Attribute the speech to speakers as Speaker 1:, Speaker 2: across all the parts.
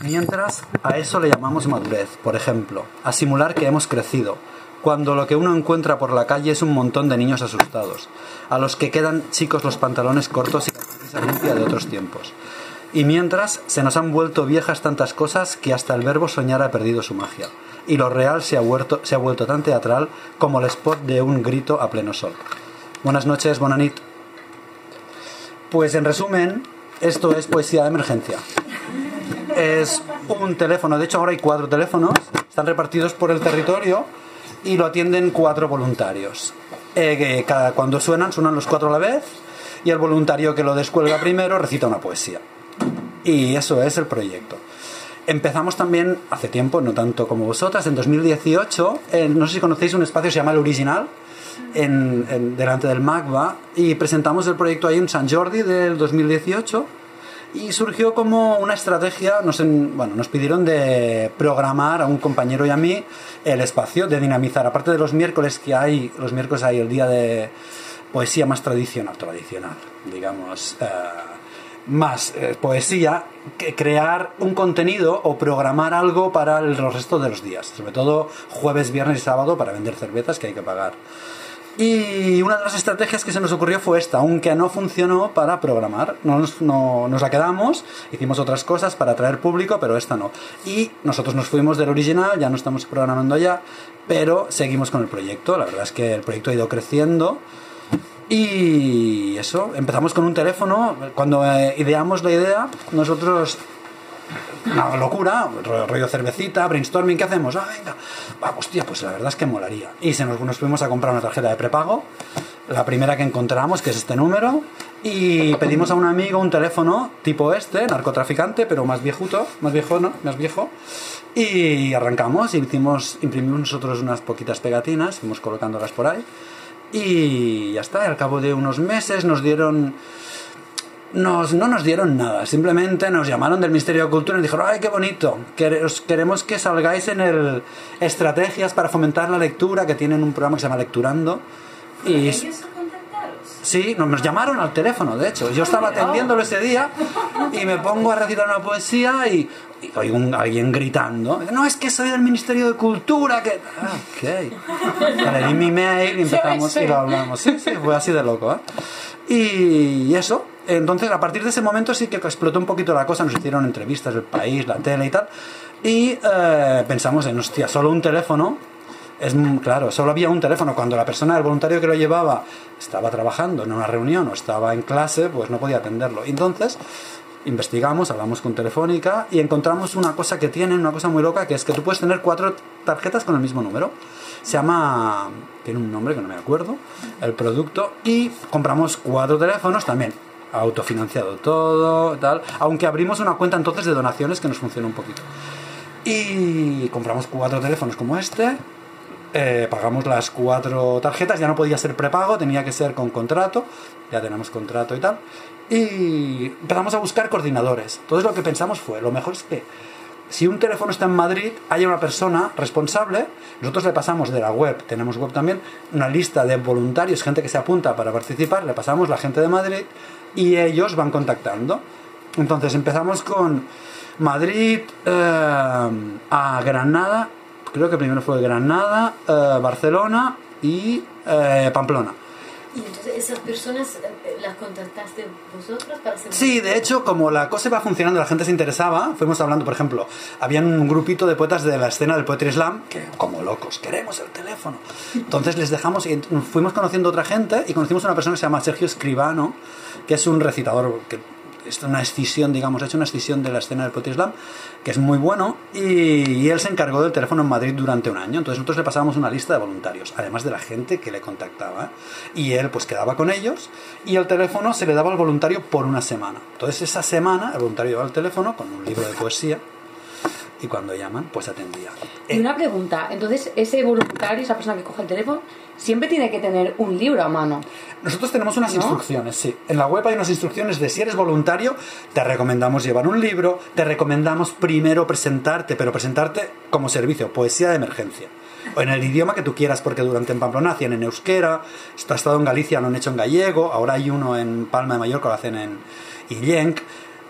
Speaker 1: Mientras, a eso le llamamos madurez, por ejemplo, a simular que hemos crecido, cuando lo que uno encuentra por la calle es un montón de niños asustados, a los que quedan chicos los pantalones cortos y la camisa limpia de otros tiempos. Y mientras, se nos han vuelto viejas tantas cosas que hasta el verbo soñar ha perdido su magia, y lo real se ha vuelto, se ha vuelto tan teatral como el spot de un grito a pleno sol. Buenas noches, Bonanit. Pues en resumen, esto es poesía de emergencia es un teléfono. De hecho, ahora hay cuatro teléfonos, están repartidos por el territorio y lo atienden cuatro voluntarios. Eh, que cada, cuando suenan, suenan los cuatro a la vez y el voluntario que lo descuelga primero recita una poesía. Y eso es el proyecto. Empezamos también hace tiempo, no tanto como vosotras, en 2018, no sé si conocéis un espacio que se llama El Original, en, delante del MACBA, y presentamos el proyecto ahí en San Jordi del 2018 y surgió como una estrategia, nos, bueno, nos pidieron de programar a un compañero y a mí el espacio, de dinamizar, aparte de los miércoles que hay, los miércoles hay el día de poesía más tradicional, tradicional, digamos, eh, más eh, poesía, que crear un contenido o programar algo para el resto de los días, sobre todo jueves, viernes y sábado para vender cervezas que hay que pagar. Y una de las estrategias que se nos ocurrió fue esta, aunque no funcionó para programar. Nos, no, nos la quedamos, hicimos otras cosas para atraer público, pero esta no. Y nosotros nos fuimos del original, ya no estamos programando allá, pero seguimos con el proyecto. La verdad es que el proyecto ha ido creciendo. Y eso, empezamos con un teléfono. Cuando eh, ideamos la idea, nosotros una locura, rollo cervecita, brainstorming, ¿qué hacemos? Ah, venga, va, hostia, pues la verdad es que molaría. Y se nos, fuimos a comprar una tarjeta de prepago, la primera que encontramos, que es este número, y pedimos a un amigo un teléfono tipo este, narcotraficante, pero más viejuto, más viejo, ¿no? Más viejo. Y arrancamos, hicimos, imprimimos nosotros unas poquitas pegatinas, fuimos colocándolas por ahí. Y ya está, al cabo de unos meses nos dieron nos, no nos dieron nada, simplemente nos llamaron del Ministerio de Cultura y dijeron, ay, qué bonito, queremos que salgáis en el Estrategias para fomentar la lectura, que tienen un programa que se llama Lecturando. Y, Sí, nos llamaron al teléfono, de hecho. Yo estaba atendiéndolo ese día y me pongo a recitar una poesía y, oigo un, alguien gritando. No, es que soy del Ministerio de Cultura. que ah, Ok. Le di mi mail y empezamos y lo hablamos. Sí, sí, fue así de loco. ¿eh? Y eso, entonces, a partir de ese momento sí que explotó un poquito la cosa, nos hicieron entrevistas del país, la tele y tal, y eh, pensamos en, hostia, solo un teléfono, es claro, solo había un teléfono. Cuando la persona, el voluntario que lo llevaba, estaba trabajando en una reunión o estaba en clase, pues no podía atenderlo. Entonces, investigamos, hablamos con Telefónica y encontramos una cosa que tienen, una cosa muy loca, que es que tú puedes tener cuatro tarjetas con el mismo número. Se llama, tiene un nombre que no me acuerdo, el producto, y compramos cuatro teléfonos también autofinanciado todo, tal. Aunque abrimos una cuenta entonces de donaciones que nos funciona un poquito. Y compramos cuatro teléfonos como este, eh, pagamos las cuatro tarjetas, ya no podía ser prepago, tenía que ser con contrato, ya tenemos contrato y tal. Y empezamos a buscar coordinadores. Entonces lo que pensamos fue, lo mejor es que si un teléfono está en Madrid, haya una persona responsable. Nosotros le pasamos de la web, tenemos web también, una lista de voluntarios, gente que se apunta para participar, le pasamos la gente de Madrid y ellos van contactando. Entonces empezamos con Madrid eh, a Granada, creo que primero fue Granada, eh, Barcelona y eh, Pamplona.
Speaker 2: ¿Y entonces esas personas las contactaste vosotros para hacer
Speaker 1: Sí, de hecho, como la cosa iba funcionando, la gente se interesaba, fuimos hablando, por ejemplo, había un grupito de poetas de la escena del Poetry Slam que, como locos, queremos el teléfono. Entonces les dejamos y fuimos conociendo a otra gente y conocimos a una persona que se llama Sergio Escribano, que es un recitador que es una escisión, digamos, ha hecho una escisión de la escena del Poetry Slam, que es muy bueno, y, él se encargó del teléfono en Madrid durante un año. Entonces nosotros le pasábamos una lista de voluntarios, además de la gente que le contactaba. Y él pues quedaba con ellos, y el teléfono se le daba al voluntario por una semana. Entonces esa semana el voluntario llevaba el teléfono con un libro de poesía, y cuando llaman, pues atendía.
Speaker 3: Y una pregunta, entonces ese voluntario, esa persona que coge el teléfono, siempre tiene que tener un libro a mano.
Speaker 1: Nosotros tenemos unas instrucciones, sí. En la web hay unas instrucciones de si eres voluntario, te recomendamos llevar un libro, te recomendamos primero presentarte, pero presentarte como servicio, poesía de emergencia. O en el idioma que tú quieras, porque durante en Pamplona hacían en euskera, esto ha estado en Galicia, lo han hecho en gallego, ahora hay uno en Palma de Mallorca, lo hacen en Illenc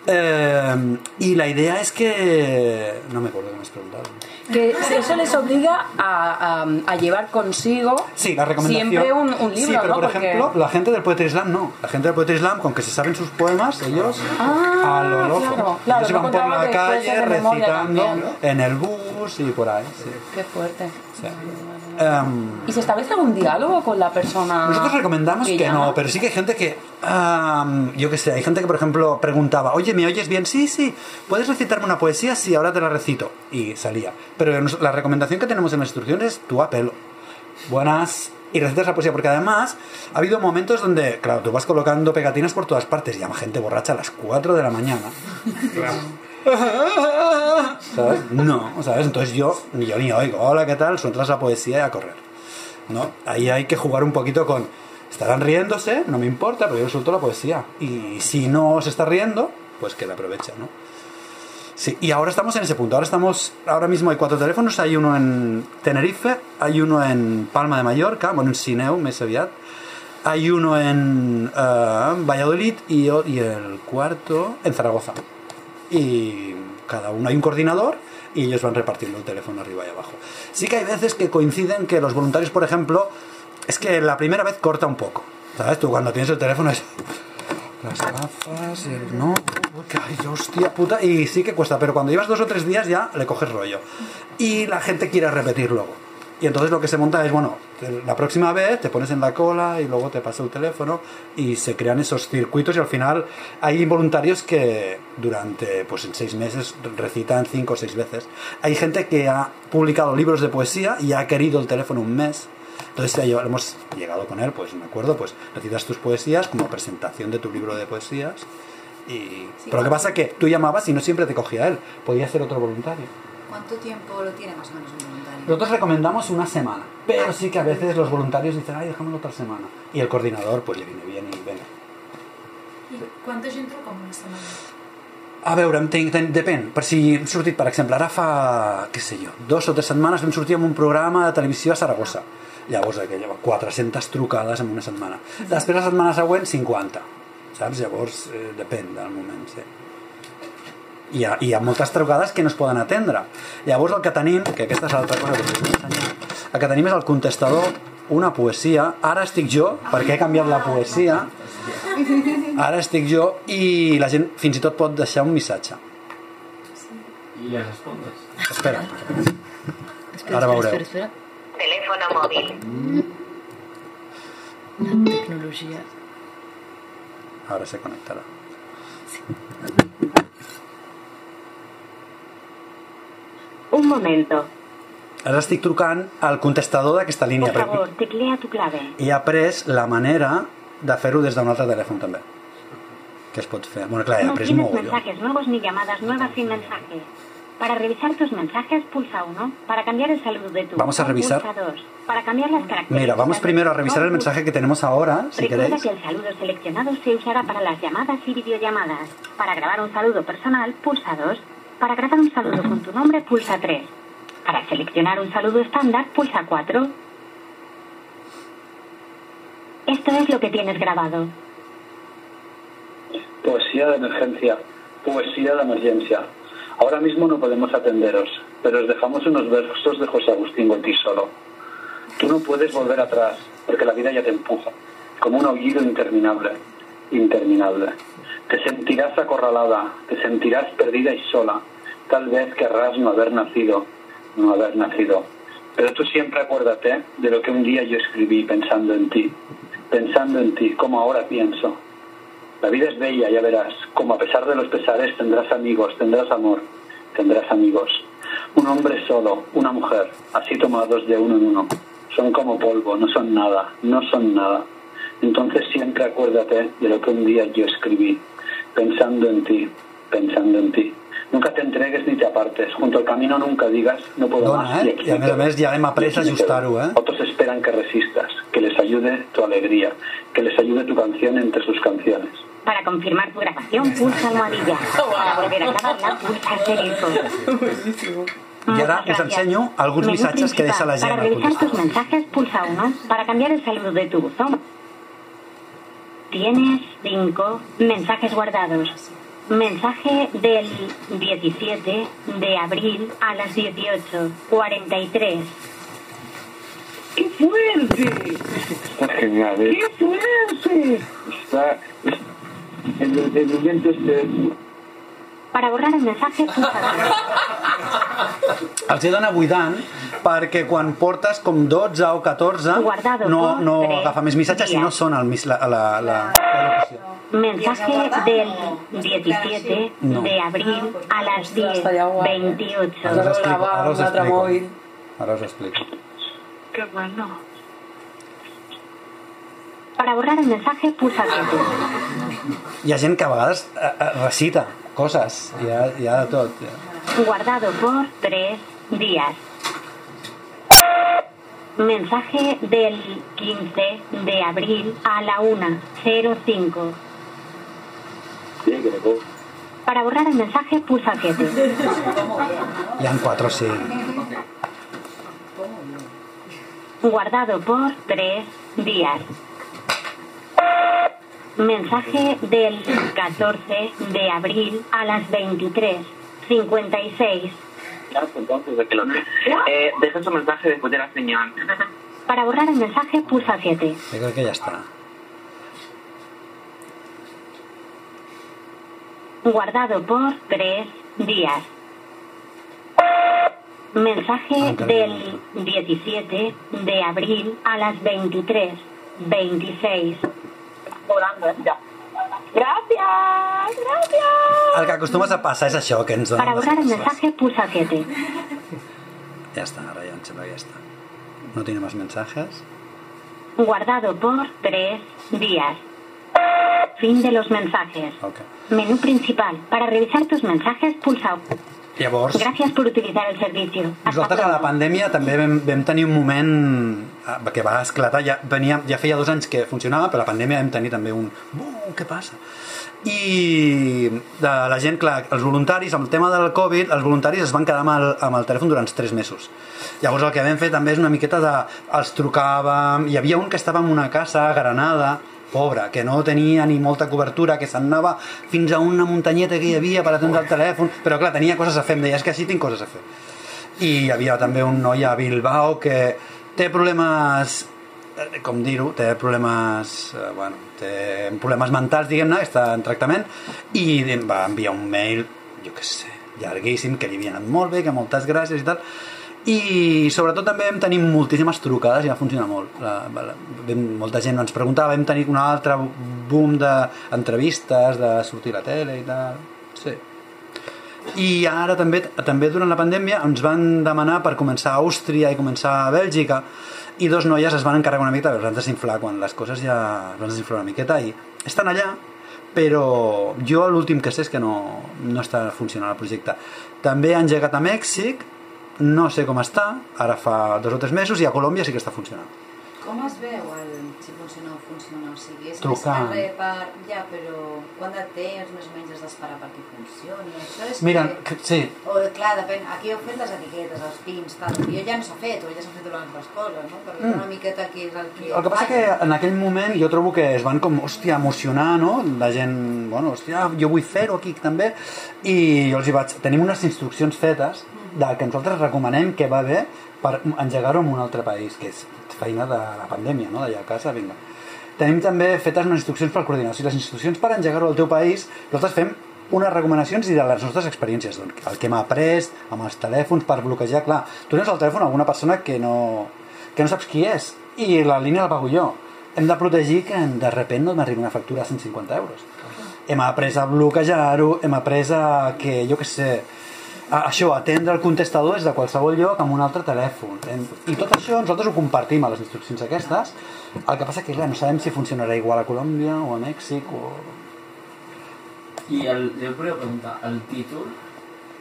Speaker 1: Eh, y la idea es que... No me acuerdo que me has preguntado.
Speaker 3: Que eso les obliga a, a- a llevar consigo
Speaker 1: Sí, la recomendación.
Speaker 3: siempre un, un libro,
Speaker 1: Sí, pero
Speaker 3: ¿no?
Speaker 1: por
Speaker 3: Porque-
Speaker 1: ejemplo, la gente del Poetry Slam no. La gente del Poetry Slam, con que se saben sus poemas, ellos
Speaker 3: Ah,
Speaker 1: a lo loco.
Speaker 3: claro, claro,
Speaker 1: ellos iban por la calle recitando
Speaker 3: también,
Speaker 1: en el bus y por ahí. sí.
Speaker 3: Qué fuerte.
Speaker 1: Sí. Em,
Speaker 3: ¿Y se establece algún diálogo con la persona?
Speaker 1: Nosotros recomendamos que,
Speaker 3: llama?
Speaker 1: no, pero sí que hay gente que, am, yo qué sé, hay gente que por ejemplo preguntaba, oye, ¿me oyes bien? Sí, sí, ¿puedes recitarme una poesía? Sí, ahora te la recito. Y salía. Pero la recomendación que tenemos en las instrucciones es tú a pelo. Buenas. Y recitas la poesía, porque además ha habido momentos donde, claro, tú vas colocando pegatinas por todas partes y llama gente borracha a las 4 de la mañana. ¿Sabes? No, ¿sabes? Entonces yo, ni yo ni oigo, hola, ¿qué tal? Sueltas la poesía y a correr. ¿No? Ahí hay que jugar un poquito con. Estarán riéndose, no me importa, pero yo suelto la poesía. Y si no se está riendo, pues que la aproveche, ¿no? Sí, y ahora estamos en ese punto. Ahora estamos, ahora mismo hay cuatro teléfonos. Hay uno en Tenerife, hay uno en Palma de Mallorca, bueno, en Sineu, aviat. Hay uno en eh, Valladolid y, y el cuarto en Zaragoza. Y cada uno hay un coordinador y ellos van repartiendo el teléfono arriba y abajo. Sí que hay veces que coinciden que los voluntarios, por ejemplo, es que la primera vez corta un poco. ¿Sabes? Tú cuando tienes el teléfono es... Las gafas, el no, ay, hostia puta, y sí que cuesta, pero cuando llevas dos o tres días ya le coges rollo. Y la gente quiere repetir luego. Y entonces lo que se monta es, bueno, la próxima vez te pones en la cola y luego te pasa el teléfono y se crean esos circuitos y al final hay voluntarios que durante, pues en seis meses recitan cinco o seis veces. Hay gente que ha publicado libros de poesía y ha querido el teléfono un mes. Entonces hemos llegado con él, pues me acuerdo, pues recitas tus poesías como presentación de tu libro de poesías. Y... Pero lo que pasa es que tú llamabas y no siempre te cogía él, podía ser otro voluntario.
Speaker 4: ¿Cuánto tiempo lo tiene más o menos un voluntario?
Speaker 1: Nosotros recomendamos una semana, pero sí que a veces los voluntarios dicen, ay, déjamelo otra semana. Y el coordinador, pues le viene bien y venga.
Speaker 2: I quanta gent truca en una setmana?
Speaker 1: A veure, tinc, ten, depèn. Per si hem sortit, per exemple, ara fa, què sé jo, dos o tres setmanes vam sortir amb un programa de televisió a Saragossa. Llavors, aquella, 400 trucades en una setmana. Després, la setmana següent, 50. Saps? Llavors, eh, depèn del moment, sí. Hi ha, hi ha moltes trucades que no es poden atendre. Llavors, el que tenim, que aquesta és l'altra cosa que us vull ensenyar, el que tenim és el contestador, una poesia. Ara estic jo, perquè he canviat la poesia. Ara estic jo i la gent fins i tot pot deixar un missatge.
Speaker 5: Y le respondes.
Speaker 1: Espera.
Speaker 2: Espera,
Speaker 1: Ara veureu.
Speaker 2: espera, espera,
Speaker 6: Teléfono móvil.
Speaker 2: espera. La tecnologia.
Speaker 1: Ara se connectarà.
Speaker 6: Un momento.
Speaker 1: Ara estic trucant al contestador d'aquesta línia. Perquè
Speaker 6: favor, teclea tu clave.
Speaker 1: He après la manera de fer-ho des d'un altre telèfon també. Que es pot fer. Bueno, clar,
Speaker 6: No
Speaker 1: après
Speaker 6: tienes
Speaker 1: mogollon.
Speaker 6: mensajes nuevos ni llamadas nuevas sin mensaje. Para revisar tus mensajes, pulsa 1. Para cambiar el saludo de tu
Speaker 1: Vamos a revisar.
Speaker 6: Pulsa 2. Para cambiar las características
Speaker 1: Mira, vamos primero a revisar el mensaje que tenemos ahora, si
Speaker 6: Recuerda
Speaker 1: queréis.
Speaker 6: que el saludo seleccionado se usará para las llamadas y videollamadas. Para grabar un saludo personal, pulsa 2. Para grabar un saludo con tu nombre, pulsa 3. Para seleccionar un saludo estándar, pulsa 4. Esto es lo que tienes grabado.
Speaker 7: Poesía de emergencia, poesía de emergencia. Ahora mismo no podemos atenderos, pero os dejamos unos versos de José Agustín Gotisolo. Tú no puedes volver atrás, porque la vida ya te empuja, como un aullido interminable, interminable. Te sentirás acorralada, te sentirás perdida y sola. Tal vez querrás no haber nacido, no haber nacido. Pero tú siempre acuérdate de lo que un día yo escribí pensando en ti, pensando en ti, como ahora pienso. La vida es bella, ya verás, como a pesar de los pesares tendrás amigos, tendrás amor, tendrás amigos. Un hombre solo, una mujer, así tomados de uno en uno. Son como polvo, no son nada, no son nada. Entonces siempre acuérdate de lo que un día yo escribí, pensando en ti, pensando en ti. Nunca te entregues ni te apartes. Junto al camino nunca digas, no puedo
Speaker 1: Dona,
Speaker 7: más.
Speaker 1: eh?
Speaker 7: y aquí
Speaker 1: I a
Speaker 7: me
Speaker 1: més a més ja hem après
Speaker 7: Y aquí
Speaker 1: a ajustar-ho, eh?
Speaker 7: Otros esperan que resistas, que les ayude tu alegría, que les ayude tu canción entre sus canciones.
Speaker 6: Para confirmar tu grabación, pulsa almohadilla. Para volver a grabarla, pulsa.
Speaker 1: I ara
Speaker 6: Muchas
Speaker 1: us
Speaker 6: gracias.
Speaker 1: ensenyo alguns
Speaker 6: Menú
Speaker 1: missatges que
Speaker 6: principal.
Speaker 1: la gent
Speaker 6: Para revisar tus mensajes, pulsa 1. Para cambiar el saludo de tu buzón. Tienes 5 mensajes guardados. Mensaje del 17 de abril a las 18.43.
Speaker 8: ¡Qué fuerte!
Speaker 7: Está genial, ¿eh?
Speaker 8: ¡Qué fuerte!
Speaker 7: Está... El, el momento este...
Speaker 6: Para borrar el mensaje, pulsa
Speaker 1: Els he d'anar buidant perquè quan portes com 12 o 14
Speaker 6: Guardado
Speaker 1: no, no agafa més missatges i no sona el, mis- la, la, la, la.
Speaker 6: Mensaje del 17
Speaker 1: No.
Speaker 6: de abril a las
Speaker 3: Estaria guai.
Speaker 6: 10.28.
Speaker 1: Ara us explico. Ara us explico. Ara us explico.
Speaker 6: Qué bueno. Para borrar el mensaje, pulsa 7.
Speaker 1: Hi ha gent que a vegades eh, eh, recita coses, hi ha, hi ha de tot.
Speaker 6: Guardado por tres días. Mensaje del 15 de abril a la 1.05.
Speaker 7: Sí, que le puedo-
Speaker 6: Para borrar el mensaje, pulsa 7.
Speaker 1: Hi ha 4 o 5.
Speaker 6: Guardado por tres días. Mensaje del 14 de abril a las 23.56.
Speaker 8: Ya, pues entonces, de que lo eh, Deja su mensaje después de la señal.
Speaker 6: Para borrar el mensaje, pulsa 7.
Speaker 1: Jo crec que ja està.
Speaker 6: Guardado por tres días. Mensaje
Speaker 1: Ah,
Speaker 6: del 17 de abril a las 23.26.
Speaker 8: Ya. Gracias, gracias.
Speaker 1: El que acostumes a passar és això, que ens
Speaker 6: Para
Speaker 1: donen
Speaker 6: borrar el mensaje, pulsa 7.
Speaker 1: Ja està, ara ja em sembla que ja està. No tiene más mensajes.
Speaker 6: Guardado por tres días. Fin de los mensajes.
Speaker 1: Ok.
Speaker 6: Menú principal. Para revisar tus mensajes, pulsa.
Speaker 1: Llavors,
Speaker 6: Gracias por utilizar el. Hasta
Speaker 1: nosaltres a la pandèmia també vam, vam tenir un moment eh, que va esclatar, ja, venia, ja feia dos anys que funcionava, però a la pandèmia vam tenir també un "Bum, què passa? I de la gent, clar, els voluntaris, amb el tema del Covid, els voluntaris es van quedar amb el, amb el telèfon durant tres mesos. Llavors el que vam fer també és una miqueta de... els trucàvem, hi havia un que estava en una casa a Granada, pobre, que no tenia ni molta cobertura, que s'anava fins a una muntanyeta que hi havia per atendre el telèfon, però clar, tenia coses a fer, em deia, és que així tinc coses a fer. I hi havia també un noi a Bilbao que té problemes eh, com dir-ho, té problemes eh, bueno, té problemes mentals diguem-ne, està en tractament i va enviar un mail jo què sé, llarguíssim, que li havia anat molt bé que moltes gràcies i tal i sobretot també vam tenir moltíssimes trucades i va funcionar molt. La, la, vam, molta gent ens preguntava vam tenir un altre boom d'entrevistes de sortir a la tele i tal. Sí. i ara també, també durant la pandèmia ens van demanar per començar a Àustria i començar a Bèlgica i dos noies es van encarregar una miqueta es van desinflar quan les coses ja es van desinflar una miqueta i estan allà però jo l'últim que sé és que no, no està funcionant el projecte. També ha engegat a Mèxic no sé com està, ara fa dos o tres mesos i a Colòmbia sí que està funcionant
Speaker 4: Com es veu el, si funciona o funciona? O sigui, és
Speaker 1: Trucant.
Speaker 4: més per... Ja, però quant de temps més o menys has d'esperar perquè funcioni? Això és
Speaker 1: Mira,
Speaker 4: que...
Speaker 1: que- sí,
Speaker 4: O, clar, depèn. Aquí heu fet les etiquetes, els pins, tal. Jo ja no s'ha fet, o ja s'ha fet durant altres coses, no? Perquè
Speaker 1: Mm.
Speaker 4: una miqueta aquí és el que...
Speaker 1: El que passa que en aquell moment jo trobo que es van com, hòstia, emocionar, no? La gent, bueno, hòstia, jo vull fer-ho aquí també. I jo els hi vaig... Tenim unes instruccions fetes de que nosaltres recomanem que va bé per engegar-ho en un altre país, que és feina de la pandèmia, no? D'allà a casa, vinga. Tenim també fetes unes instruccions per coordinació. Les instruccions per engegar-ho al teu país, nosaltres fem unes recomanacions i de les nostres experiències, doncs, el que hem après amb els telèfons per bloquejar, clar, tu dones el telèfon a alguna persona que no, que no saps qui és i la línia la pago jo. Hem de protegir que de repent no m'arribi una factura de 150 euros. Hem après a bloquejar-ho, hem après a que, jo què sé, això, atendre el contestador és de qualsevol lloc amb un altre telèfon. I tot això nosaltres ho compartim a les instruccions aquestes. El que passa que clar, no sabem si funcionarà igual a Colòmbia o a Mèxic o...
Speaker 5: Y el, yo volia preguntar, el títol,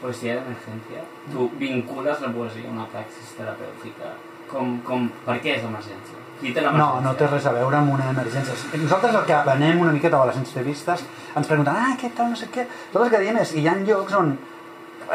Speaker 5: Poesía d'emergència, tu vincules la poesia a una praxis terapèutica? Com, com, per què és emergència? Qui té
Speaker 1: No, no té res a veure amb una emergència. Nosaltres el que venem una miqueta a les entrevistes ens pregunten, ah, què tal, no sé què. Tot el que diem és, hi ha llocs on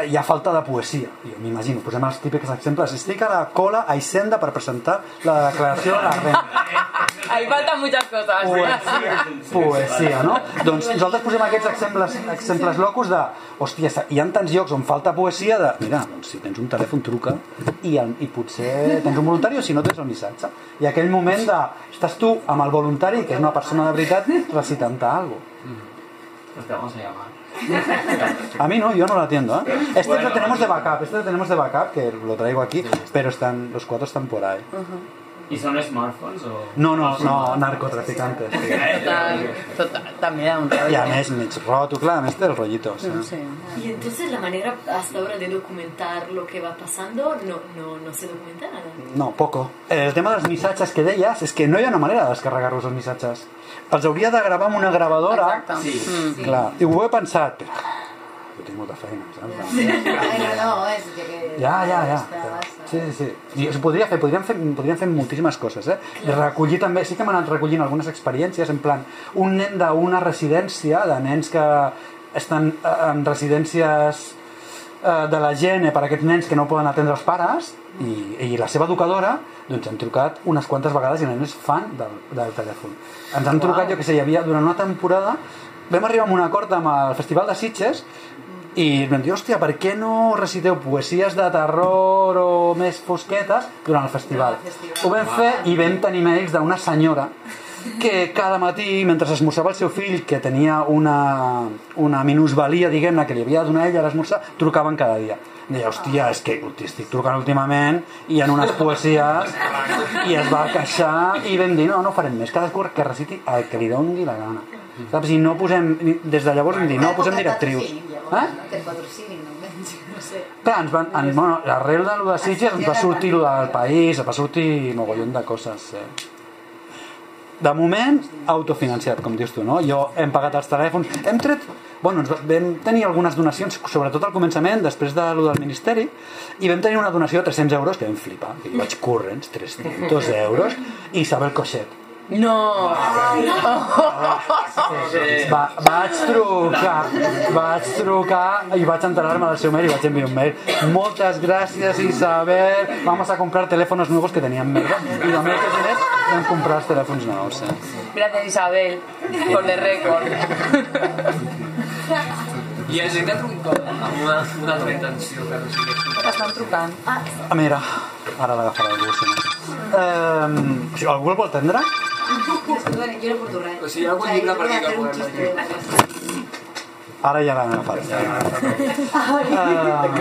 Speaker 1: hi ha falta de poesia. Jo m'imagino, posem els típics exemples. Estic a la cola a Hisenda per presentar la declaració de la renda.
Speaker 3: Ahí faltan muchas cosas.
Speaker 1: Poesia, poesia, no? Doncs nosaltres posem aquests exemples, exemples locos de, hòstia, hi ha tants llocs on falta poesia de, mira, doncs si tens un telèfon truca i, el, i potser tens un voluntari o si no tens el missatge. I aquell moment de, estàs tu amb el voluntari, que és una persona de veritat, recitant-te alguna cosa.
Speaker 5: Pues te vamos a llamar.
Speaker 1: A mí no, yo no lo atiendo. ¿eh? Este
Speaker 5: Bueno,
Speaker 1: lo tenemos de backup, este lo tenemos de backup, que lo traigo aquí, pero están, los cuatro están por ahí.
Speaker 5: ¿Y son smartphones o...?
Speaker 1: No, no, no, narcotraficantes. Sí.
Speaker 3: Total, total, també da un
Speaker 1: I
Speaker 3: rotllo.
Speaker 1: a més, mig roto, clar, a més té el rollito. Sí.
Speaker 3: Sí.
Speaker 2: Y entonces la manera hasta ahora de documentar lo que va pasando no, no, no se documenta nada.
Speaker 1: No, poco. El tema dels missatges que deies és que no hi ha una manera de descarregar-los els missatges. Els hauria de gravar amb una gravadora.
Speaker 3: Exacte.
Speaker 5: Sí.
Speaker 3: Mm.
Speaker 1: Clar, i ho he pensat, però tinc molta feina, saps?
Speaker 4: Bueno, no, és que...
Speaker 1: Ja, ja, ja. Sí, sí, sí. I es podria fer, podríem fer, podríem fer moltíssimes coses, eh? I recollir també, sí que hem anat recollint algunes experiències, en plan, un nen d'una residència, de nens que estan eh, en residències eh, de la gent per a aquests nens que no poden atendre els pares i, i la seva educadora doncs han trucat unes quantes vegades i és fan del, del telèfon ens han trucat, jo que sé, hi havia durant una temporada vam arribar a un acord amb el Festival de Sitges i vam dir, hòstia, per què no reciteu poesies de terror o més fosquetes durant el festival?
Speaker 4: Durant el festival.
Speaker 1: Ho vam fer i vam tenir mails d'una senyora que cada matí, mentre esmorzava el seu fill, que tenia una, una minusvalia, diguem-ne, que li havia de donar ella a l'esmorzar, trucaven cada dia. Deia, hòstia, és que t'estic trucant últimament i en unes poesies i es va queixar i vam dir, no, no farem més, cadascú que reciti el que li doni la gana. Saps? I no posem, des de llavors vam dir, no posem directrius. Eh?
Speaker 4: Que et patrocinin, almenys, no sé.
Speaker 1: Clar, ens van, en, bueno, l'arrel de lo de Sitges ens va sortir lo del país, va sortir mogollon de coses. Sí. De moment, autofinanciat, com dius tu, no? Jo hem pagat els telèfons, hem tret... Bueno, ens va- vam tenir algunes donacions, sobretot al començament, després de lo del Ministeri, i vam tenir una donació de 300 euros, que vam flipar, vaig corrents, 300 euros, i Isabel Coixet.
Speaker 3: No!
Speaker 1: Va, vaig trucar, vaig trucar i vaig enterar-me del seu mail i vaig enviar un mail. Moltes gràcies Isabel, vamos a comprar teléfonos nuevos que tenían merda. I el mes que diners vam comprar els telèfons nous. Eh?
Speaker 3: Gràcies, Isabel, por the record.
Speaker 9: I has intentat un cop amb una, una altra intenció que no sigui
Speaker 3: Estan trucant.
Speaker 1: Ah, mira, ara l'agafarà algú. Si no. Eh, algú el vol atendre?
Speaker 4: Jo no porto res.
Speaker 9: O sigui, hi ha algun llibre per
Speaker 4: jo
Speaker 9: dir que podem.
Speaker 1: Ara ja l'han agafat. Eh,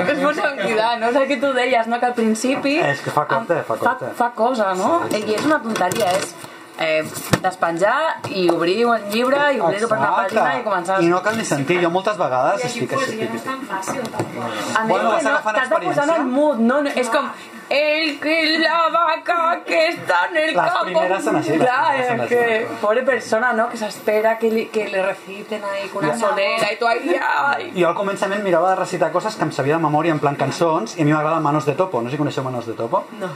Speaker 3: Responsabilitat, no? És el que tu deies, no? Que al principi...
Speaker 1: És que fa compte, fa compte.
Speaker 3: Fa, fa cosa, no? I és una tonteria, és eh, despenjar i obrir un llibre i obrir-ho per una pàgina i començar...
Speaker 1: I no cal ni sentir, jo moltes vegades
Speaker 2: Y
Speaker 1: estic així.
Speaker 2: ya no es tan tampoco.
Speaker 3: A més,
Speaker 1: Bueno,
Speaker 3: no, t'has de posar en el mood, no? no? És com el que la vaca que está en el
Speaker 1: Las
Speaker 3: campo.
Speaker 1: primeras son así, las
Speaker 3: Claro,
Speaker 1: primeras son
Speaker 3: es
Speaker 1: así.
Speaker 3: que pobre persona, ¿no? Que se espera que, li, que le reciten ahí con una
Speaker 1: Ya.
Speaker 3: solera y tú ahí, ay.
Speaker 1: Jo al començament mirava de recitar coses que em sabia de memòria en plan cançons i a mi m'agrada Manos de Topo, no sé si coneixeu Manos de Topo?
Speaker 3: No.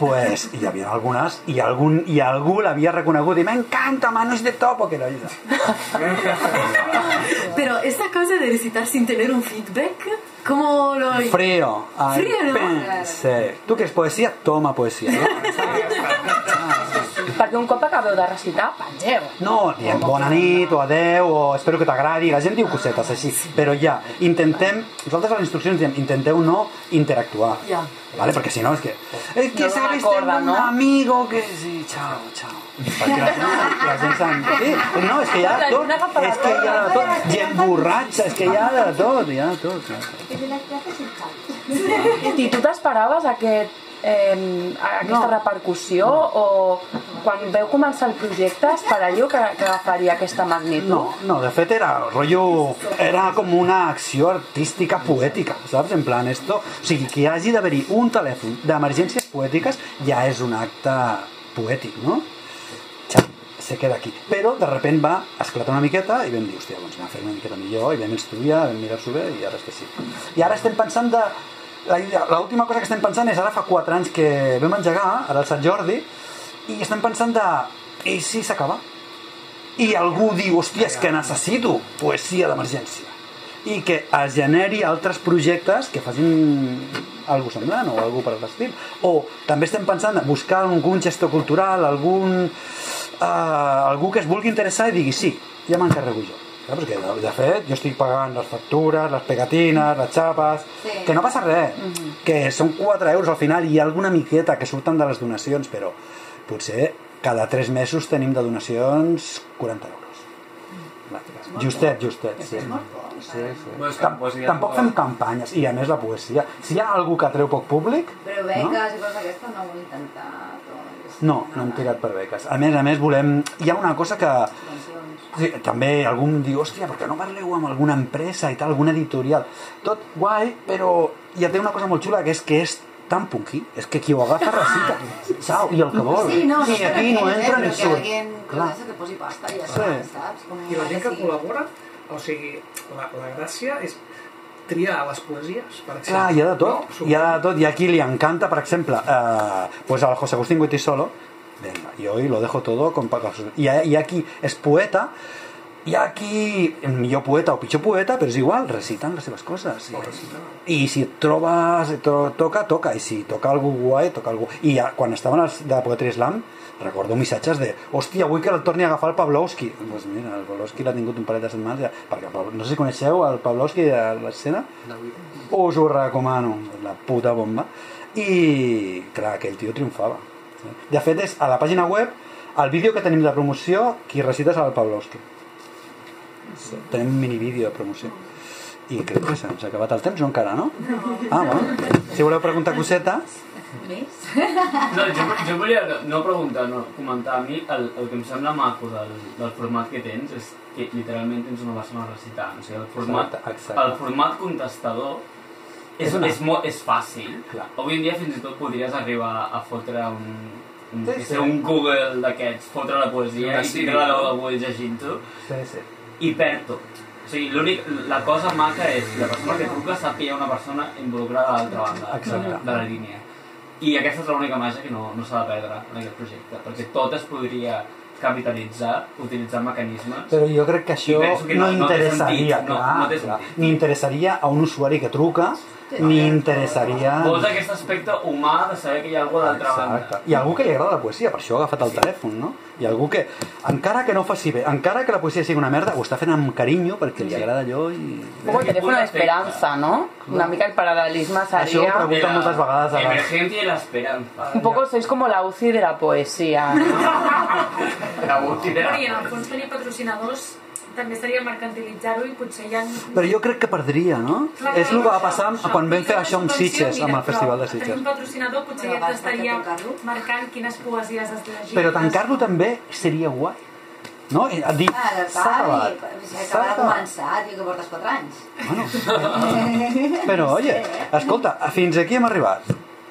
Speaker 1: Pues hi havia algunes i, algun, i algú l'havia reconegut i m'encanta Manos de Topo, que ella.
Speaker 2: Pero esta cosa de recitar sin tener un feedback, ¿cómo lo...?
Speaker 1: Frío. Ay,
Speaker 2: Frío, no?
Speaker 1: pense. Tu que és poesia? Toma poesia. No?
Speaker 3: Perquè un cop acabeu de recitar, pengeu.
Speaker 1: No, diem bona nit o adeu o espero que t'agradi. La gent diu cosetes així, però ja, intentem, nosaltres a les instruccions diem intenteu no interactuar.
Speaker 2: Ja.
Speaker 1: ¿Vale? Porque si no es que es que
Speaker 3: No
Speaker 1: sabes tengo un
Speaker 3: ¿no?
Speaker 1: amigo que sí, chao, chao. Perquè la gent, la gent. Sí, no, és que hi ha de tot, és que hi ha de tot, gent borratxa, és que hi ha de tot. hi ha de tot.
Speaker 3: I tu t'esperaves aquest, eh, aquesta
Speaker 1: No.
Speaker 3: repercussió o quan veu començar el projecte esperàveu que, que agafaria aquesta magnitud?
Speaker 1: No, no, de fet era rotllo, era com una acció artística poètica, saps? En plan, esto, o sigui, que hi hagi d'haver-hi un telèfon d'emergències poètiques ja és un acte poètic, no? Ja, se queda aquí. Però de repent va esclatar una miqueta i vam dir, hòstia, doncs anem a fer una miqueta millor i vam estudiar, vam mirar-s'ho bé i ara és que sí. I ara estem pensant de... L'última cosa que estem pensant és ara fa 4 anys que vam engegar, ara el Sant Jordi, i estem pensant de... I si s'acaba? i algú diu, hòstia, és que necessito poesia d'emergència i que es generi altres projectes que facin algú semblant o algú per l'estil o també estem pensant en buscar algun gestor cultural algun uh, algú que es vulgui interessar i digui sí, ja m'encarrego jo. Clar, perquè de, de fet jo estic pagant les factures, les pegatines, les xapes,
Speaker 4: Sí.
Speaker 1: que no passa res, que són 4 euros al final i hi ha alguna miqueta que surten de les donacions, però potser cada 3 mesos tenim de donacions 40 euros. Va, Justet, justet. Sí. Sí, sí.
Speaker 9: Bueno, és que
Speaker 1: Tam
Speaker 9: poesia
Speaker 1: tampoc fem campanyes i a més la poesia. Si hi ha algú que atreu poc públic,
Speaker 4: Però beques i coses d'aquestes no ho heu intentat.
Speaker 1: No, no hem tirat per beques. A més a més volem... Hi ha una cosa que... Sí, també algú em diu, hòstia, per què no parleu amb alguna empresa i tal, alguna editorial? Tot guai, però ja té una cosa molt xula, que és que és tan punky, és que qui ho agafa recita, saps? I el que vol.
Speaker 4: Sí, no, no
Speaker 1: I
Speaker 4: sé
Speaker 1: aquí no entra ni
Speaker 4: però que
Speaker 1: surt.
Speaker 4: alguien
Speaker 1: Clar.
Speaker 4: que posi pasta i ja
Speaker 1: Sí.
Speaker 4: saps? Com
Speaker 10: I la gent que
Speaker 4: sí.
Speaker 10: col·labora, o sigui, la, la gràcia és triar les poesies, per exemple.
Speaker 1: Clar, hi ha de tot,
Speaker 10: No?
Speaker 1: hi ha de tot, i a qui li encanta, per exemple, eh, pues al José Agustín Guitisolo, venga, y hoy lo dejo todo con ha, hi ha qui és poeta, hi ha qui, millor poeta o pitjor poeta, però és igual, reciten les seves coses. I, i si et trobes, to, toca, toca, i si toca algú guai, toca algú... I ja, quan estaven els de Poetry Slam, recordo missatges de hòstia, vull que el torni a agafar el Pavlovski doncs pues mira, el Pavlovski l'ha tingut un parell de setmanes ja, perquè no sé si coneixeu el Pavlovski de l'escena us ho recomano, la puta bomba i clar, aquell tio triomfava sí. de fet és a la pàgina web el vídeo que tenim de promoció qui recita és el Pavlovski. Tenim un mini vídeo de promoció i crec que s'ha acabat el temps o encara no? ah, bueno. si voleu preguntar cosetes
Speaker 4: Més?
Speaker 5: No, jo, jo volia no, preguntar, no, comentar. A mi el, el que em sembla maco del, del format que tens és que literalment tens una persona recitant. O sigui, el format,
Speaker 1: Exacte, exacte.
Speaker 5: El format contestador és,
Speaker 1: És una-
Speaker 5: és, molt, és fàcil.
Speaker 1: Clar.
Speaker 5: Avui en dia fins i tot podries arribar a fotre un, un,
Speaker 1: Sí,
Speaker 5: sí,
Speaker 1: sí.
Speaker 5: sí. un Google d'aquests, fotre la poesia
Speaker 9: Una
Speaker 5: i tindre la veu d'avui llegint-ho
Speaker 1: sí, sí.
Speaker 5: I perd tot. O sigui, l'únic, la cosa maca és la persona que truca sap que hi ha una persona involucrada a l'altra banda
Speaker 1: Exacte.
Speaker 5: de la línia. I aquesta és l'única màgia que no, no s'ha de perdre en aquest projecte, perquè tot es podria capitalitzar utilitzant mecanismes.
Speaker 1: Però jo crec que això
Speaker 5: que
Speaker 1: no,
Speaker 5: no-
Speaker 1: interessaria,
Speaker 5: sentit, no,
Speaker 1: clar,
Speaker 5: no
Speaker 1: clar. ni interessaria a un usuari que truca, ni interessaria...
Speaker 5: Vols aquest aspecte humà de saber que hi ha algú a l'altra banda.
Speaker 1: I algú que li agrada la poesia, per això ha agafat el telèfon, no? I algú que, encara que no faci bé, encara que la poesia sigui una merda, ho està fent amb carinyo perquè li agrada allò i...
Speaker 3: Un poco el teléfono de esperanza, ¿no? Una mica el paralelisme
Speaker 1: Això ho pregunten moltes vegades a la...
Speaker 5: Emergencia y la esperanza.
Speaker 3: Un poco sois como la UCI de la poesía. ¿no?
Speaker 5: La UCI de la...
Speaker 11: Però i en el fons tenir patrocinadors també seria mercantilitzar-ho i potser hi ha...
Speaker 1: Però jo crec que perdria, no?
Speaker 11: Clar,
Speaker 1: és el que va passar
Speaker 11: això.
Speaker 1: quan vam fer això amb Sitges,
Speaker 11: mira,
Speaker 1: amb el Festival de
Speaker 11: però
Speaker 1: Sitges.
Speaker 11: un patrocinador potser
Speaker 4: Però
Speaker 11: ja t'estaria marcant quines poesies has llegit.
Speaker 1: Però tancar-lo també seria guai. No? Et dir,
Speaker 4: Ah,
Speaker 1: s'ha acabat. S'ha
Speaker 4: acaba de
Speaker 1: acabat.
Speaker 4: començar, tio, que portes 4 anys.
Speaker 1: Però, oye, escolta, fins aquí hem arribat.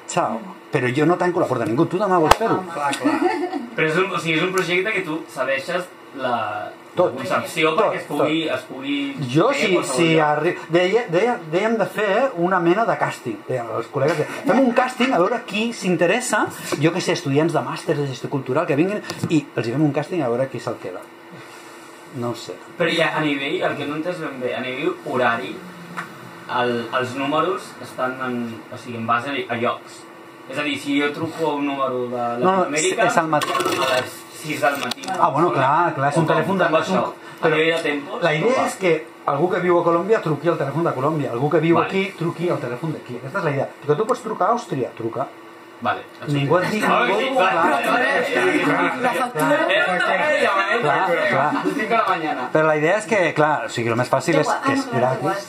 Speaker 1: Ciao. Però jo no tanco la porta a ningú. Tu demà vols fer-ho?
Speaker 10: Clar, clar.
Speaker 5: Però és un, o sigui, és un projecte que tu cedeixes la,
Speaker 1: Tot.
Speaker 5: concepció
Speaker 1: Tot,
Speaker 5: perquè es pugui, es pugui
Speaker 1: Jo, si, si arri... deia, deia, dèiem de fer una mena de càsting. Deien els col·legues, deien, fem un càsting a veure qui s'interessa, jo que sé, estudiants de màster de gestió cultural que vinguin, i els hi fem un càsting a veure qui se'l queda. No ho sé.
Speaker 5: Però ja a nivell, el que no entès ben bé, a nivell horari, el, els números estan en, o sigui, en base a, a llocs. És a dir, si jo truco a un número de
Speaker 1: no,
Speaker 5: Latinoamèrica,
Speaker 1: és al matí.
Speaker 5: A les 6 del matí.
Speaker 1: Ah, bueno, clar, clar, és un telèfon de... un-
Speaker 5: tempos,
Speaker 1: La idea és que algú que viu a Colòmbia truqui al telèfon de Colòmbia, algú que viu
Speaker 5: Vale.
Speaker 1: aquí truqui al telèfon d'aquí. Aquesta és la idea. Que tu pots trucar a Àustria, truca.
Speaker 5: Vale.
Speaker 1: Ningú et diu...
Speaker 5: Ah,
Speaker 1: ningú-
Speaker 5: sí, clar,
Speaker 1: clar,
Speaker 5: clar, clar,
Speaker 11: La factura...
Speaker 1: Clar, clar.
Speaker 5: 5 de la mañana.
Speaker 1: Però la idea és que, clar, o sigui, el més fàcil és
Speaker 4: Ah,
Speaker 1: que
Speaker 4: no,
Speaker 1: és
Speaker 4: però
Speaker 1: gratis.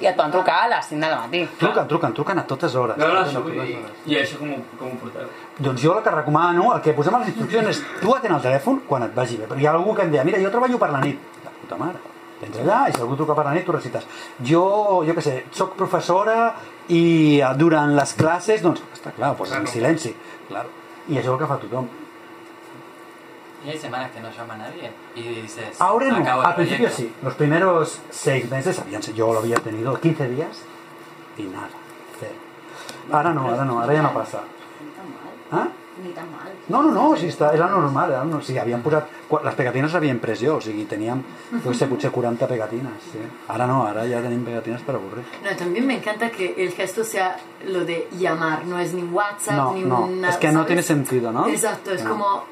Speaker 3: I et poden trucar a les 5 del matí.
Speaker 1: Truquen, truquen, truquen a totes hores.
Speaker 5: No, no, això vull dir. I això com, ho- com ho porteu?
Speaker 1: Doncs jo el que recomano, el que posem a les instruccions és tu atén el telèfon quan et vagi bé. Perquè hi ha algú que em deia, mira, jo treballo per la nit. La puta mare. Vens allà i si algú truca per la nit tu recites. Jo, jo què sé, sóc professora i eh, durant les classes, doncs, està clar, ho poses en silenci. Claro. I això és el que fa tothom.
Speaker 9: Y hay semanas que no llama a nadie y dices.
Speaker 1: Ahora no,
Speaker 9: acabo el
Speaker 1: al principio
Speaker 9: proyecto.
Speaker 1: sí. Los primeros seis meses, habían, yo lo había tenido 15 días y nada. Cero. Ahora no, ahora no, ahora ya no pasa.
Speaker 4: Ni tan mal.
Speaker 1: ¿Ah?
Speaker 4: Ni tan mal.
Speaker 1: No, no, no, si està, era normal, era, no, sí, havien posat, les pegatines les havien pres jo, o sigui, teníem, jo sé, potser 40 pegatines, sí. Ara no, ara ja tenim pegatines per avorrir.
Speaker 2: No, también me encanta que el gesto sea lo de llamar, no es ni WhatsApp
Speaker 1: No,
Speaker 2: ni
Speaker 1: no,
Speaker 2: una...
Speaker 1: es que no
Speaker 2: ¿sabes?
Speaker 1: tiene sentido, ¿no?
Speaker 2: Exacto, es
Speaker 1: No.
Speaker 2: como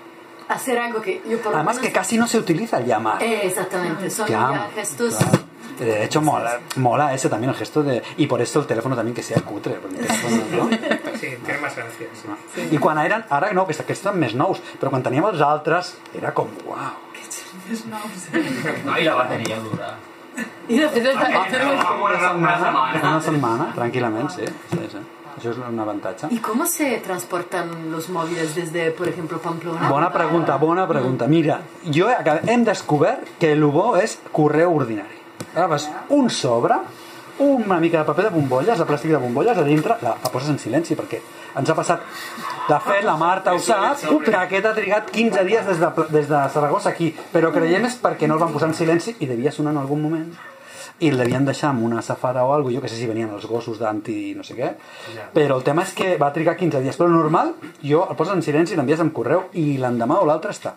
Speaker 2: hacer algo que yo por
Speaker 1: Además que
Speaker 2: menos-
Speaker 1: casi no se utiliza el llamar.
Speaker 2: Eh, exactamente, son ya gestos...
Speaker 1: claro. De hecho, mola, mola ese también, el gesto de... Y por eso el teléfono también que sea cutre. Perquè el teléfono, no?
Speaker 10: Sí, tiene más gracia. Sí.
Speaker 1: I quan eren, ara no, que aquests són més nous, però quan teníem els altres era com, uau.
Speaker 5: No, i la bateria dura.
Speaker 2: I de
Speaker 3: Eso está-
Speaker 5: Ah,
Speaker 3: eso es-
Speaker 5: Una, una setmana.
Speaker 1: Una setmana, tranquil·lament, sí. sí, sí. Això és un avantatge.
Speaker 2: ¿Y cómo se transportan los móviles desde, por ejemplo, Pamplona?
Speaker 1: Bona pregunta, bona pregunta. Mira, jo he- hem descobert que el bo és correu ordinari. Agafes un sobre, una mica de paper de bombolles, de plàstic de bombolles, a dintre, la, la poses en silenci, perquè ens ha passat... De fet, la Marta ho sap, que aquest ha trigat 15 dies des de, des de Saragossa aquí, però creiem és perquè no el van posar en silenci i devia sonar en algun moment. I el devien deixar amb una safata o alguna jo que sé si venien els gossos d'anti no sé què. Però el tema és que va trigar 15 dies. Però normal, jo el poses en silenci l'envies amb correu i l'endemà o l'altre està.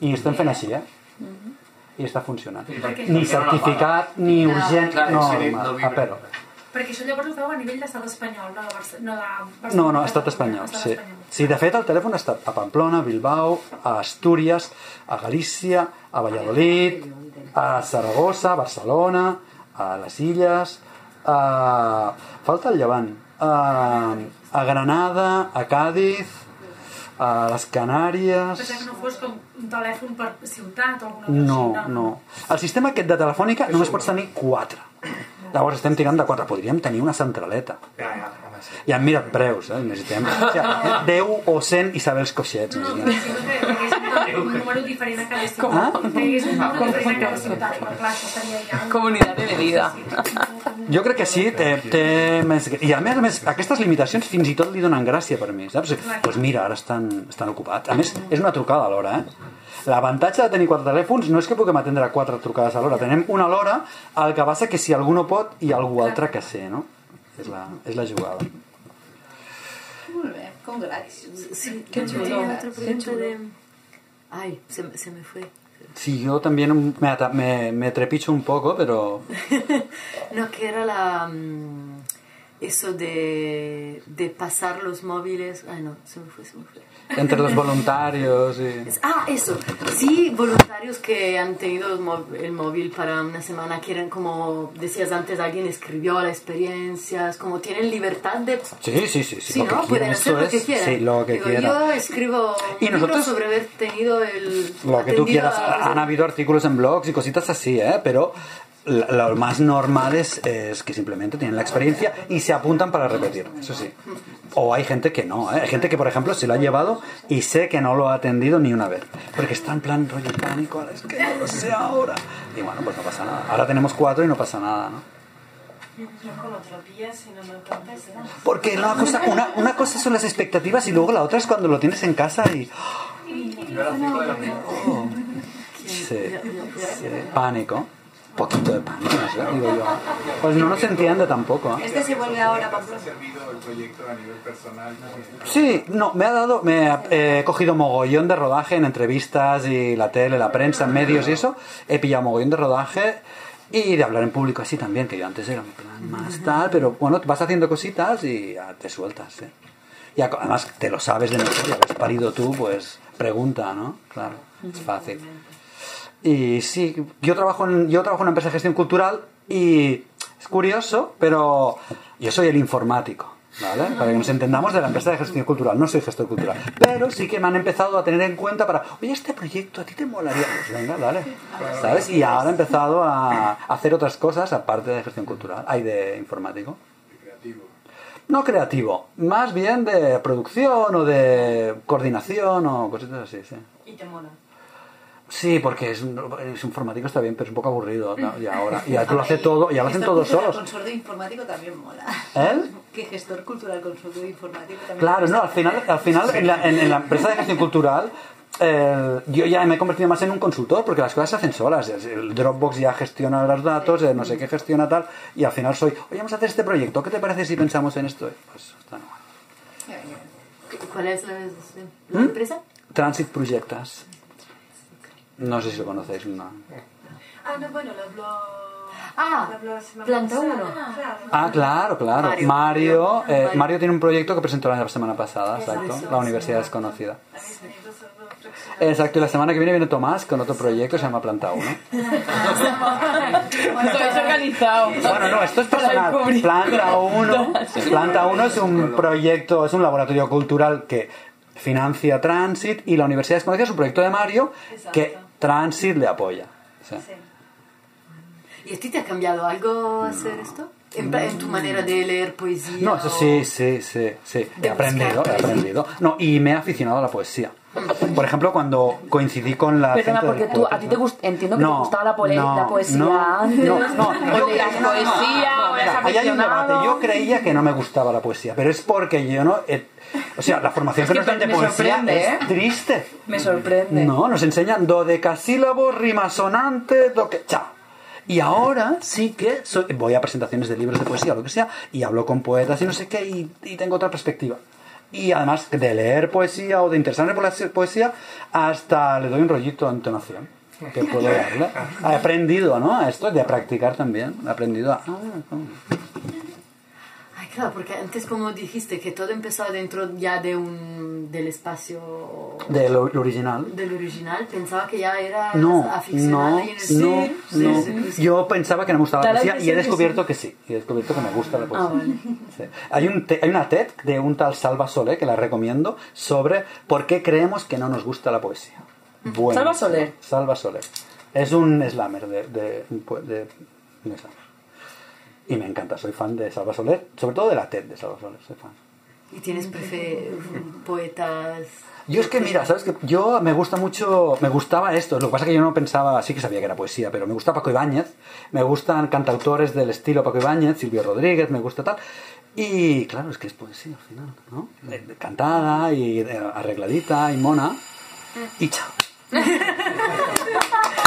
Speaker 1: I estem fent així, eh? I està funcionant
Speaker 11: Perquè-
Speaker 1: ni certificat, ni
Speaker 11: No.
Speaker 1: urgent
Speaker 9: Clar,
Speaker 1: no,
Speaker 9: sí,
Speaker 1: no,
Speaker 9: no
Speaker 1: a però
Speaker 11: Perquè això llavors ho feu a nivell d'estat espanyol, no de Barcelona. No, de Barcelona,
Speaker 1: no, no, estat espanyol,
Speaker 11: Estat
Speaker 1: sí.
Speaker 11: espanyol.
Speaker 1: Sí, de fet, el telèfon ha estat a Pamplona, a Bilbao, a Astúries, a Galícia, a Valladolid, a Saragossa, a Barcelona, a les Illes, a... falta el Llevant, a, a Granada, a Cádiz, a les Canàries...
Speaker 11: Pensava que no fos com un telèfon per ciutat o alguna cosa
Speaker 1: No,
Speaker 11: així.
Speaker 1: no. El sistema aquest de telefònica només pots tenir quatre. Llavors estem tirant de quatre. Podríem tenir una centraleta.
Speaker 10: Ja, ja.
Speaker 1: I han mirat preus, eh? Necessitem o sigui, 10 o 100 Isabels Coixets.
Speaker 11: No, no,
Speaker 1: necessitem.
Speaker 11: però sí, que hi hagués un número diferent a cada ciutat.
Speaker 1: Ah?
Speaker 11: Que hi hagués un número diferent a cada ciutat. Però clar, això seria ja...
Speaker 3: Comunidad de medida.
Speaker 1: Jo crec que sí, té, té més... I a més a més, aquestes limitacions fins i tot li donen gràcia per mi, saps? Doncs pues mira, ara estan, estan ocupats. A més, és una trucada alhora, eh? L'avantatge de tenir quatre telèfons no és que puguem atendre quatre trucades alhora, tenem una a l'hora, el que passa que si algú no pot, hi ha algú altre que sé, no? És la, és la jugada.
Speaker 4: Molt bé, congrats.
Speaker 2: Sí,
Speaker 3: Qué
Speaker 2: yo
Speaker 3: chulo,
Speaker 2: tenía Ay, se, me- se me fue.
Speaker 1: Sí, yo también me, me trepicho un poco, pero...
Speaker 2: No, que era la... mm, Eso de, de pasar los móviles... Ay, no, se me fue, se me fue.
Speaker 1: Entre los voluntarios y...
Speaker 2: Ah, eso. Sí, voluntarios que han tenido el mó- el móvil para una semana, quieren, como decías antes, alguien escribió la experiencia, es como tienen libertad de...
Speaker 1: Sí, sí, sí, sí,
Speaker 2: Sí,
Speaker 1: lo
Speaker 2: ¿no?
Speaker 1: que
Speaker 2: Pueden hacer lo que
Speaker 1: es-
Speaker 2: quieran.
Speaker 1: Sí, lo que
Speaker 2: Digo,
Speaker 1: quieran.
Speaker 2: Yo escribo
Speaker 1: Y nosotros-
Speaker 2: sobre haber tenido el...
Speaker 1: Lo que tú quieras.
Speaker 2: a-
Speaker 1: Han habido artículos en blogs y cositas así, ¿eh? Pero lo más normal es, es que simplemente tienen la experiencia y se apuntan para repetir, eso sí. O hay gente que no, ¿eh? Hay gente que, por ejemplo, se lo ha llevado y sé que no lo ha atendido ni una vez. Porque está en plan rollo pánico, "Ahora es que no lo sé ahora. Y bueno, pues no pasa nada. Ahora tenemos cuatro y no pasa nada, ¿no? Porque una cosa, una, una cosa son las expectativas y luego la otra es cuando lo tienes en casa y... Oh. Sí, sí, pánico. Poquito de sé, digo yo. Pues no nos entiende tampoco. ¿eh?
Speaker 4: Este se vuelve ahora Pamplona.
Speaker 12: servido el proyecto a nivel personal?
Speaker 1: Sí, no, me ha dado, me ha- he cogido mogollón de rodaje en entrevistas y la tele, la prensa, en medios y eso. He pillado mogollón de rodaje y de hablar en público así también, que yo antes era en plan más tal, pero bueno, vas haciendo cositas y ya te sueltas, ¿eh? Y además te lo sabes de memoria, que has parido tú, pues pregunta, ¿no? Claro, es fácil. Y sí, yo trabajo en, yo trabajo en una empresa de gestión cultural y es curioso, pero yo soy el informático, ¿vale? Para que nos entendamos de la empresa de gestión cultural, no soy gestor cultural. Pero sí que me han empezado a tener en cuenta para, oye, este proyecto a ti te molaría, pues venga, dale, ¿sabes? Y ahora he empezado a hacer otras cosas aparte de gestión cultural, hay de informático.
Speaker 12: Creativo.
Speaker 1: No creativo, más bien de producción o de coordinación o cositas así, sí.
Speaker 4: Y te mola.
Speaker 1: Sí, porque es, un- es informático está bien, pero es un poco aburrido. ¿no? Y ahora ya lo hace todo, ya lo hacen
Speaker 4: Gestor
Speaker 1: todos
Speaker 4: cultural
Speaker 1: solos.
Speaker 4: Consorcio informático también mola.
Speaker 1: ¿Él?
Speaker 4: Que gestor cultural consorcio informático también
Speaker 1: Claro, no, al final, al final en, la, en- en la empresa de gestión cultural eh, yo ya me he convertido más en un consultor porque las cosas se hacen solas. El Dropbox ya gestiona los datos, eh, no sé qué gestiona tal, y al final soy, oye, vamos a hacer este proyecto, ¿qué te parece si pensamos en esto? Pues está no.
Speaker 2: ¿Cuál es la, la
Speaker 1: ¿Mm?
Speaker 2: empresa?
Speaker 1: Transit Projectas. No sé si lo conocéis. No.
Speaker 11: Ah, no, bueno, lo habló...
Speaker 2: Ah, Planta
Speaker 11: pasada.
Speaker 2: uno.
Speaker 11: Claro.
Speaker 1: Ah, claro, claro.
Speaker 2: Mario.
Speaker 1: Mario, eh,
Speaker 2: Mario.
Speaker 1: Tiene un proyecto que presentó la semana pasada, exacto, la Universidad. Desconocida. Exacto, y la semana que viene viene Tomás con otro proyecto que se llama Planta 1.
Speaker 3: Estáis organizado.
Speaker 1: Bueno, no, esto es personal. Planta 1, Planta 1 es un proyecto, es un laboratorio cultural que financia Transit y la Universidad de Escocia es un proyecto de Mario que Transit le apoya. Sea,
Speaker 2: ¿Y a ti te ha cambiado algo hacer esto? En, tu manera de leer poesía.
Speaker 1: No, eso sí, sí, sí, sí. He aprendido, he aprendido. No, y me he aficionado a la poesía. Por ejemplo, cuando coincidí con la
Speaker 3: Perdona,
Speaker 1: gente
Speaker 3: porque tú, a ti te gust- entiendo que
Speaker 1: No,
Speaker 3: te gustaba la, pole-
Speaker 1: no,
Speaker 3: la poesía
Speaker 1: no,
Speaker 3: antes.
Speaker 1: no, no.
Speaker 3: O leías poesía, o eras
Speaker 1: Ahí hay un debate. Yo creía que no me gustaba la poesía, pero es porque yo no. he- o sea, la formación
Speaker 3: Es
Speaker 1: que
Speaker 3: que
Speaker 1: nos dan de poesía
Speaker 3: sorprende,
Speaker 1: es
Speaker 3: ¿eh?
Speaker 1: triste.
Speaker 3: Me sorprende.
Speaker 1: No, nos enseñan dodecasílabos, rima sonante, lo que. Chao. Y ahora sí que soy- voy a presentaciones de libros de poesía o lo que sea y hablo con poetas y no sé qué y, y tengo otra perspectiva. Y además de leer poesía o de interesarme por la poesía, hasta le doy un rollito a entonación que puedo darle. He aprendido, ¿no? A esto de practicar también. He aprendido a... ah,
Speaker 2: claro, porque antes como dijiste que todo empezó dentro ya de un, del espacio
Speaker 1: De lo original.
Speaker 2: del original, pensaba que ya era
Speaker 1: No,
Speaker 2: aficionada
Speaker 1: no,
Speaker 2: y en el
Speaker 1: no,
Speaker 2: sí,
Speaker 1: no.
Speaker 2: sí, sí, sí.
Speaker 1: Yo pensaba que no me gustaba la poesía y he
Speaker 3: que
Speaker 1: descubierto que sí. Y he descubierto que me gusta la poesía.
Speaker 3: Ah, vale.
Speaker 1: Sí. Hay, un te- hay una TED de un tal Salva Soler, que la recomiendo, sobre por qué creemos que no nos gusta la poesía. Bueno,
Speaker 3: Salva Soler.
Speaker 1: Salva Soler. Es un slammer de, de, de- un slammer. Y me encanta, soy fan de Salva Soler, sobre todo de la TED de Salva Soler, soy fan.
Speaker 2: Y tienes prefe poetas...
Speaker 1: Yo es que, mira, ¿sabes que Yo me gusta mucho, me gustaba esto, lo que pasa es que yo no pensaba, sí que sabía que era poesía, pero me gusta Paco Ibáñez, me gustan cantautores del estilo Paco Ibáñez, Silvio Rodríguez, me gusta tal. Y claro, es que es poesía al final, ¿no? Eh, Cantada y eh, arregladita y mona. Y chao.